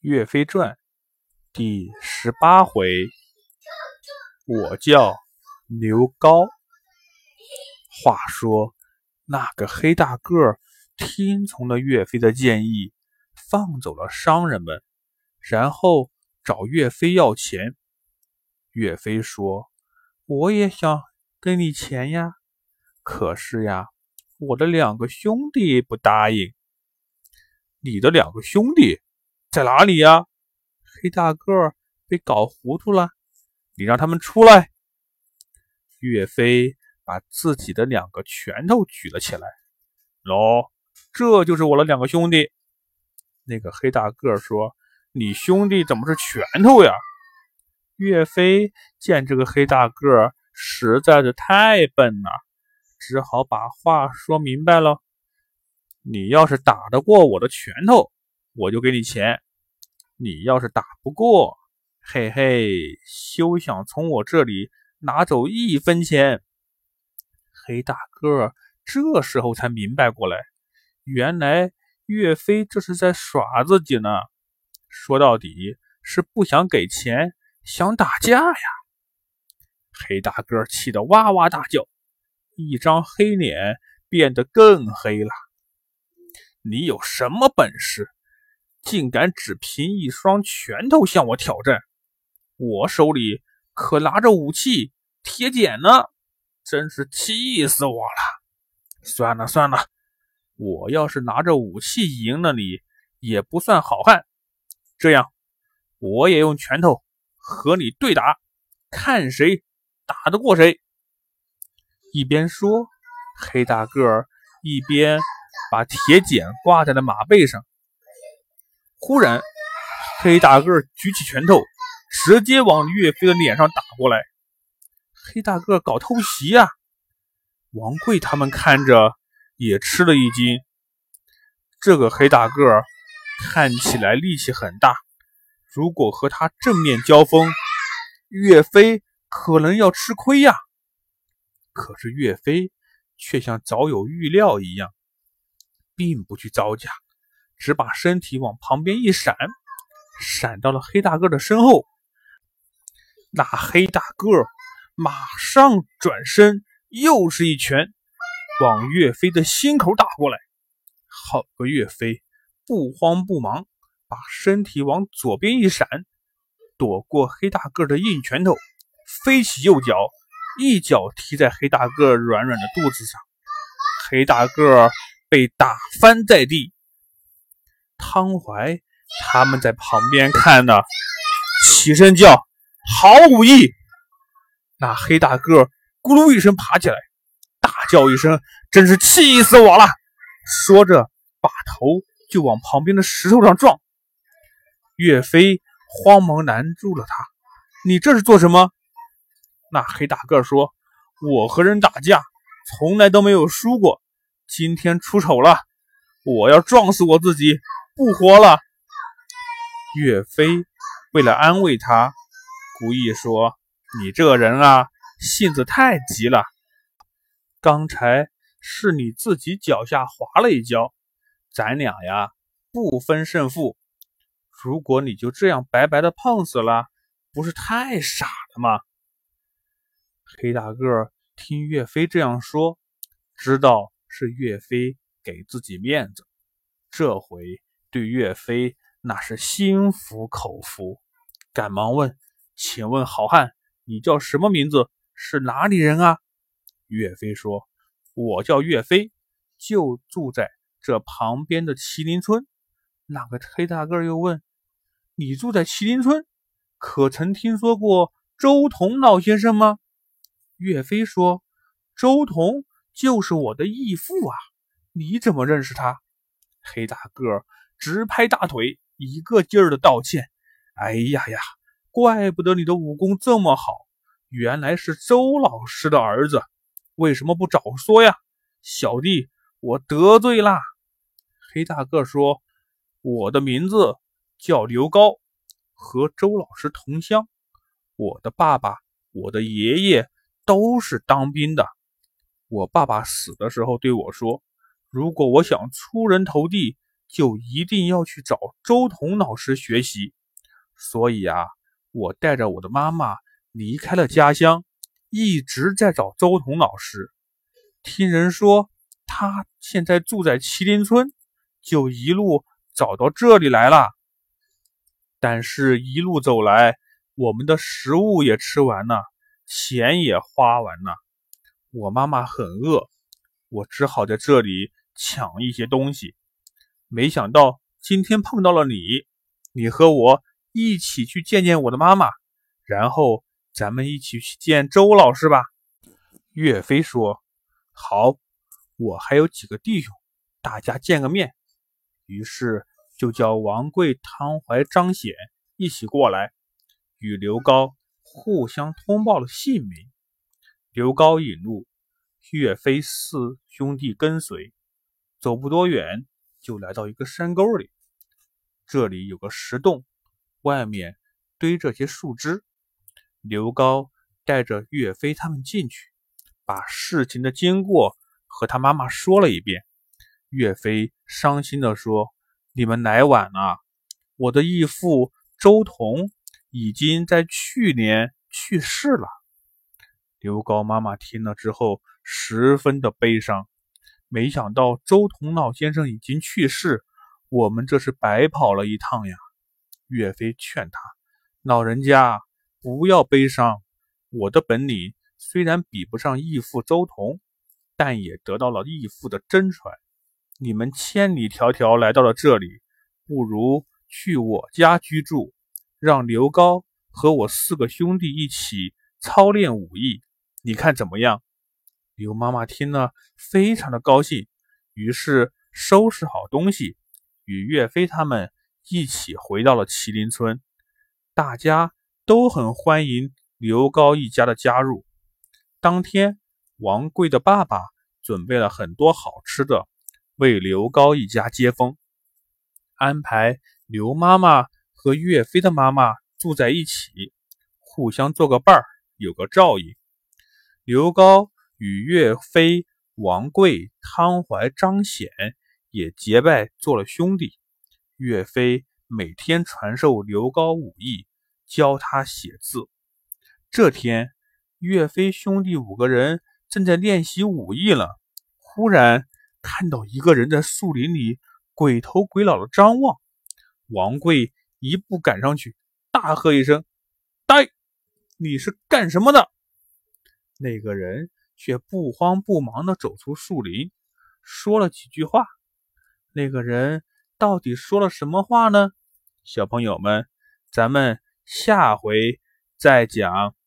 岳飞传》第十八回，我叫刘高。话说那个黑大个听从了岳飞的建议，放走了商人们，然后找岳飞要钱。岳飞说：“我也想给你钱呀，可是呀，我的两个兄弟不答应。”你的两个兄弟在哪里呀？黑大个被搞糊涂了，你让他们出来。岳飞把自己的两个拳头举了起来，喏，这就是我的两个兄弟。那个黑大个说：“你兄弟怎么是拳头呀？”岳飞见这个黑大个实在是太笨了，只好把话说明白了。你要是打得过我的拳头，我就给你钱；你要是打不过，嘿嘿，休想从我这里拿走一分钱。黑大个这时候才明白过来，原来岳飞这是在耍自己呢。说到底是不想给钱，想打架呀！黑大个气得哇哇大叫，一张黑脸变得更黑了。你有什么本事，竟敢只凭一双拳头向我挑战？我手里可拿着武器铁剪呢，真是气死我了！算了算了，我要是拿着武器赢了你，也不算好汉。这样，我也用拳头和你对打，看谁打得过谁。一边说，黑大个一边。把铁剪挂在了马背上。忽然，黑大个举起拳头，直接往岳飞的脸上打过来。黑大个搞偷袭呀！王贵他们看着也吃了一惊。这个黑大个看起来力气很大，如果和他正面交锋，岳飞可能要吃亏呀。可是岳飞却像早有预料一样。并不去招架，只把身体往旁边一闪，闪到了黑大个的身后。那黑大个马上转身，又是一拳往岳飞的心口打过来。好个岳飞，不慌不忙，把身体往左边一闪，躲过黑大个的硬拳头，飞起右脚，一脚踢在黑大个软软的肚子上。黑大个。被打翻在地，汤怀他们在旁边看呢，起身叫：“好武艺！”那黑大个咕噜一声爬起来，大叫一声：“真是气死我了！”说着，把头就往旁边的石头上撞。岳飞慌忙拦住了他：“你这是做什么？”那黑大个说：“我和人打架，从来都没有输过。”今天出丑了，我要撞死我自己，不活了。岳飞为了安慰他，故意说：“你这个人啊，性子太急了。刚才是你自己脚下滑了一跤，咱俩呀不分胜负。如果你就这样白白的碰死了，不是太傻了吗？”黑大个听岳飞这样说，知道。是岳飞给自己面子，这回对岳飞那是心服口服，赶忙问：“请问好汉，你叫什么名字？是哪里人啊？”岳飞说：“我叫岳飞，就住在这旁边的麒麟村。”那个黑大个又问：“你住在麒麟村，可曾听说过周同老先生吗？”岳飞说：“周同。”就是我的义父啊！你怎么认识他？黑大个直拍大腿，一个劲儿的道歉。哎呀呀，怪不得你的武功这么好，原来是周老师的儿子。为什么不早说呀？小弟我得罪啦。黑大个说：“我的名字叫刘高，和周老师同乡。我的爸爸、我的爷爷都是当兵的。”我爸爸死的时候对我说：“如果我想出人头地，就一定要去找周彤老师学习。所以啊，我带着我的妈妈离开了家乡，一直在找周彤老师。听人说他现在住在麒麟村，就一路找到这里来了。但是，一路走来，我们的食物也吃完了，钱也花完了。我妈妈很饿，我只好在这里抢一些东西。没想到今天碰到了你，你和我一起去见见我的妈妈，然后咱们一起去见周老师吧。岳飞说：“好，我还有几个弟兄，大家见个面。”于是就叫王贵、汤怀、张显一起过来，与刘高互相通报了姓名。刘高引路，岳飞四兄弟跟随，走不多远。就来到一个山沟里，这里有个石洞，外面堆着些树枝。刘高带着岳飞他们进去，把事情的经过和他妈妈说了一遍。岳飞伤心地说：“你们来晚了，我的义父周同已经在去年去世了。”刘高妈妈听了之后，十分的悲伤。没想到周同老先生已经去世，我们这是白跑了一趟呀！岳飞劝他：“老人家不要悲伤，我的本领虽然比不上义父周同，但也得到了义父的真传。你们千里迢迢来到了这里，不如去我家居住，让刘高和我四个兄弟一起操练武艺，你看怎么样？”刘妈妈听了，非常的高兴，于是收拾好东西，与岳飞他们一起回到了麒麟村。大家都很欢迎刘高一家的加入。当天，王贵的爸爸准备了很多好吃的，为刘高一家接风，安排刘妈妈和岳飞的妈妈住在一起，互相做个伴儿，有个照应。刘高。与岳飞、王贵、汤怀、张显也结拜做了兄弟。岳飞每天传授刘高武艺，教他写字。这天，岳飞兄弟五个人正在练习武艺了，忽然看到一个人在树林里鬼头鬼脑的张望。王贵一步赶上去，大喝一声：“呆！你是干什么的？”那个人。却不慌不忙地走出树林，说了几句话。那个人到底说了什么话呢？小朋友们，咱们下回再讲。